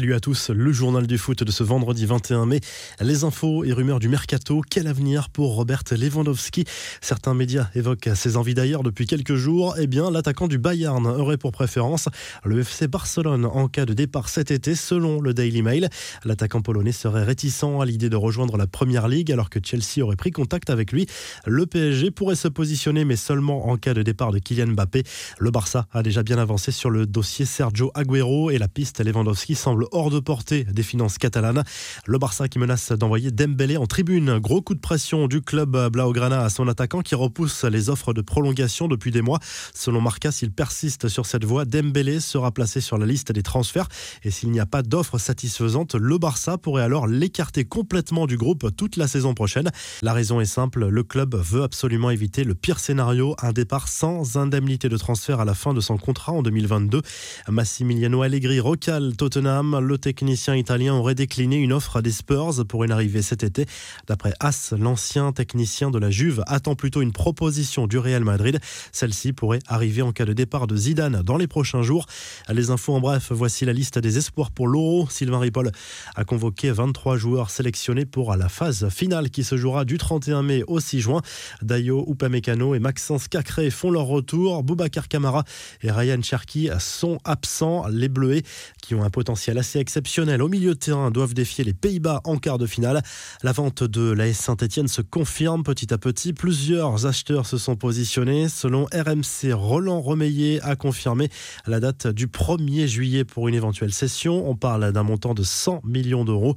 Salut à tous, le journal du foot de ce vendredi 21 mai. Les infos et rumeurs du mercato. Quel avenir pour Robert Lewandowski? Certains médias évoquent ses envies d'ailleurs depuis quelques jours. Eh bien, l'attaquant du Bayern aurait pour préférence le FC Barcelone en cas de départ cet été, selon le Daily Mail. L'attaquant polonais serait réticent à l'idée de rejoindre la Première Ligue alors que Chelsea aurait pris contact avec lui. Le PSG pourrait se positionner, mais seulement en cas de départ de Kylian Mbappé. Le Barça a déjà bien avancé sur le dossier Sergio Agüero et la piste Lewandowski semble hors de portée des finances catalanes. Le Barça qui menace d'envoyer Dembélé en tribune. Gros coup de pression du club Blaugrana à son attaquant qui repousse les offres de prolongation depuis des mois. Selon Marca, s'il persiste sur cette voie, Dembélé sera placé sur la liste des transferts. Et s'il n'y a pas d'offre satisfaisante, le Barça pourrait alors l'écarter complètement du groupe toute la saison prochaine. La raison est simple, le club veut absolument éviter le pire scénario, un départ sans indemnité de transfert à la fin de son contrat en 2022. Massimiliano Allegri recale Tottenham le technicien italien aurait décliné une offre des Spurs pour une arrivée cet été. D'après As, l'ancien technicien de la Juve attend plutôt une proposition du Real Madrid. Celle-ci pourrait arriver en cas de départ de Zidane dans les prochains jours. Les infos en bref, voici la liste des espoirs pour l'Euro. Sylvain Ripoll a convoqué 23 joueurs sélectionnés pour la phase finale qui se jouera du 31 mai au 6 juin. Dayo Upamecano et Maxence Cacré font leur retour. Boubacar Camara et Ryan Cherki sont absents. Les Bleuets qui ont un potentiel assez exceptionnel au milieu de terrain doivent défier les Pays-Bas en quart de finale. La vente de l'AS Saint-Etienne se confirme petit à petit. Plusieurs acheteurs se sont positionnés. Selon RMC, Roland Remeillet a confirmé la date du 1er juillet pour une éventuelle cession. On parle d'un montant de 100 millions d'euros.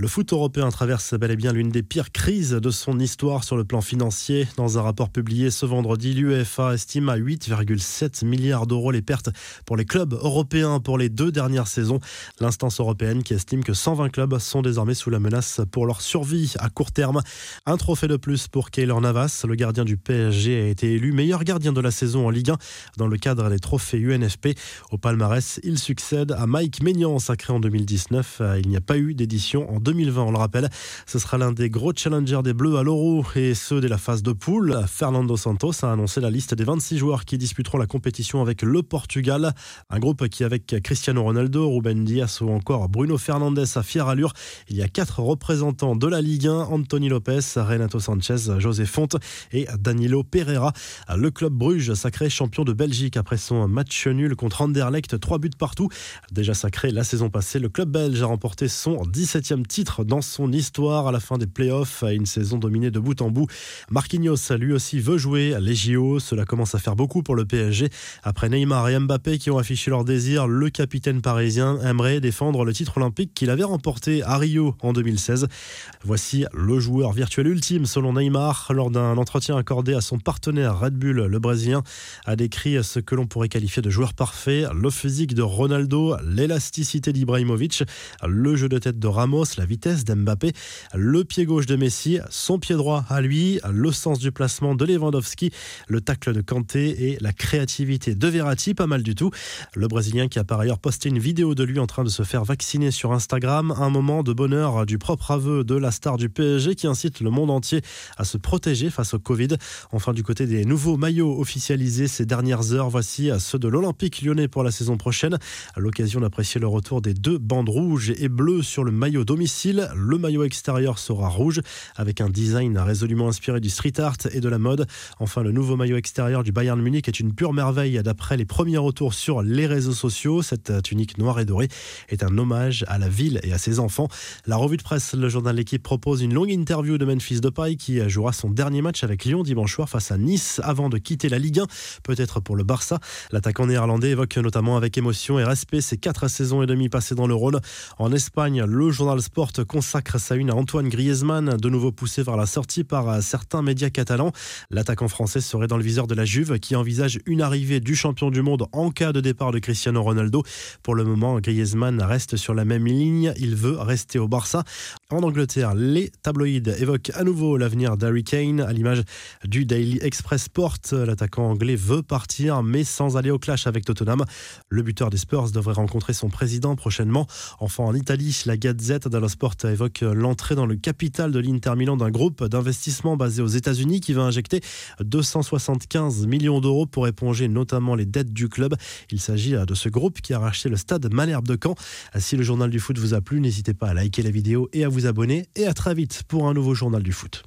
Le foot européen traverse bel et bien l'une des pires crises de son histoire sur le plan financier. Dans un rapport publié ce vendredi, l'UEFA estime à 8,7 milliards d'euros les pertes pour les clubs européens pour les deux dernières saisons l'instance européenne qui estime que 120 clubs sont désormais sous la menace pour leur survie à court terme. Un trophée de plus pour Keylor Navas, le gardien du PSG a été élu meilleur gardien de la saison en Ligue 1 dans le cadre des trophées UNFP. Au palmarès, il succède à Mike Maignan, sacré en 2019. Il n'y a pas eu d'édition en 2020, on le rappelle. Ce sera l'un des gros challengers des Bleus à l'Euro et ceux de la phase de poule. Fernando Santos a annoncé la liste des 26 joueurs qui disputeront la compétition avec le Portugal. Un groupe qui, avec Cristiano Ronaldo, Ruben Diaz, ou encore Bruno Fernandes à fière allure. Il y a quatre représentants de la Ligue 1, Anthony Lopez, Renato Sanchez, José Fonte et Danilo Pereira. Le club Bruges, sacré champion de Belgique après son match nul contre Anderlecht, trois buts partout. Déjà sacré la saison passée, le club belge a remporté son 17e titre dans son histoire à la fin des playoffs, à une saison dominée de bout en bout. Marquinhos, lui aussi, veut jouer les JO. Cela commence à faire beaucoup pour le PSG. Après Neymar et Mbappé qui ont affiché leur désir, le capitaine parisien aimerait défendre le titre olympique qu'il avait remporté à Rio en 2016. Voici le joueur virtuel ultime selon Neymar lors d'un entretien accordé à son partenaire Red Bull. Le Brésilien a décrit ce que l'on pourrait qualifier de joueur parfait, le physique de Ronaldo, l'élasticité d'Ibrahimovic, le jeu de tête de Ramos, la vitesse d'Mbappé, le pied gauche de Messi, son pied droit à lui, le sens du placement de Lewandowski, le tacle de Kanté et la créativité de Verratti, pas mal du tout. Le Brésilien qui a par ailleurs posté une vidéo de lui en train de se faire vacciner sur Instagram. Un moment de bonheur du propre aveu de la star du PSG qui incite le monde entier à se protéger face au Covid. Enfin, du côté des nouveaux maillots officialisés ces dernières heures, voici ceux de l'Olympique lyonnais pour la saison prochaine. À l'occasion d'apprécier le retour des deux bandes rouges et bleues sur le maillot domicile, le maillot extérieur sera rouge avec un design résolument inspiré du street art et de la mode. Enfin, le nouveau maillot extérieur du Bayern Munich est une pure merveille d'après les premiers retours sur les réseaux sociaux. Cette tunique noire et dorée est un hommage à la ville et à ses enfants. La revue de presse, le journal L'équipe propose une longue interview de Memphis Depay qui jouera son dernier match avec Lyon dimanche soir face à Nice avant de quitter la Ligue 1, peut-être pour le Barça. L'attaquant néerlandais évoque notamment avec émotion et respect ses quatre saisons et demie passées dans le Rhône. En Espagne, le journal Sport consacre sa une à Antoine Griezmann, de nouveau poussé vers la sortie par certains médias catalans. L'attaquant français serait dans le viseur de la Juve qui envisage une arrivée du champion du monde en cas de départ de Cristiano Ronaldo. Pour le moment, Griezmann reste sur la même ligne. Il veut rester au Barça. En Angleterre, les tabloïds évoquent à nouveau l'avenir d'Harry Kane à l'image du Daily Express Sport. L'attaquant anglais veut partir, mais sans aller au clash avec Tottenham. Le buteur des Spurs devrait rencontrer son président prochainement. Enfin, en Italie, la Gazette dello Sport évoque l'entrée dans le capital de l'Inter Milan d'un groupe d'investissement basé aux États-Unis qui va injecter 275 millions d'euros pour éponger notamment les dettes du club. Il s'agit de ce groupe qui a racheté le stade Malherbe de Caen. Si le journal du foot vous a plu, n'hésitez pas à liker la vidéo et à vous abonner. Et à très vite pour un nouveau journal du foot.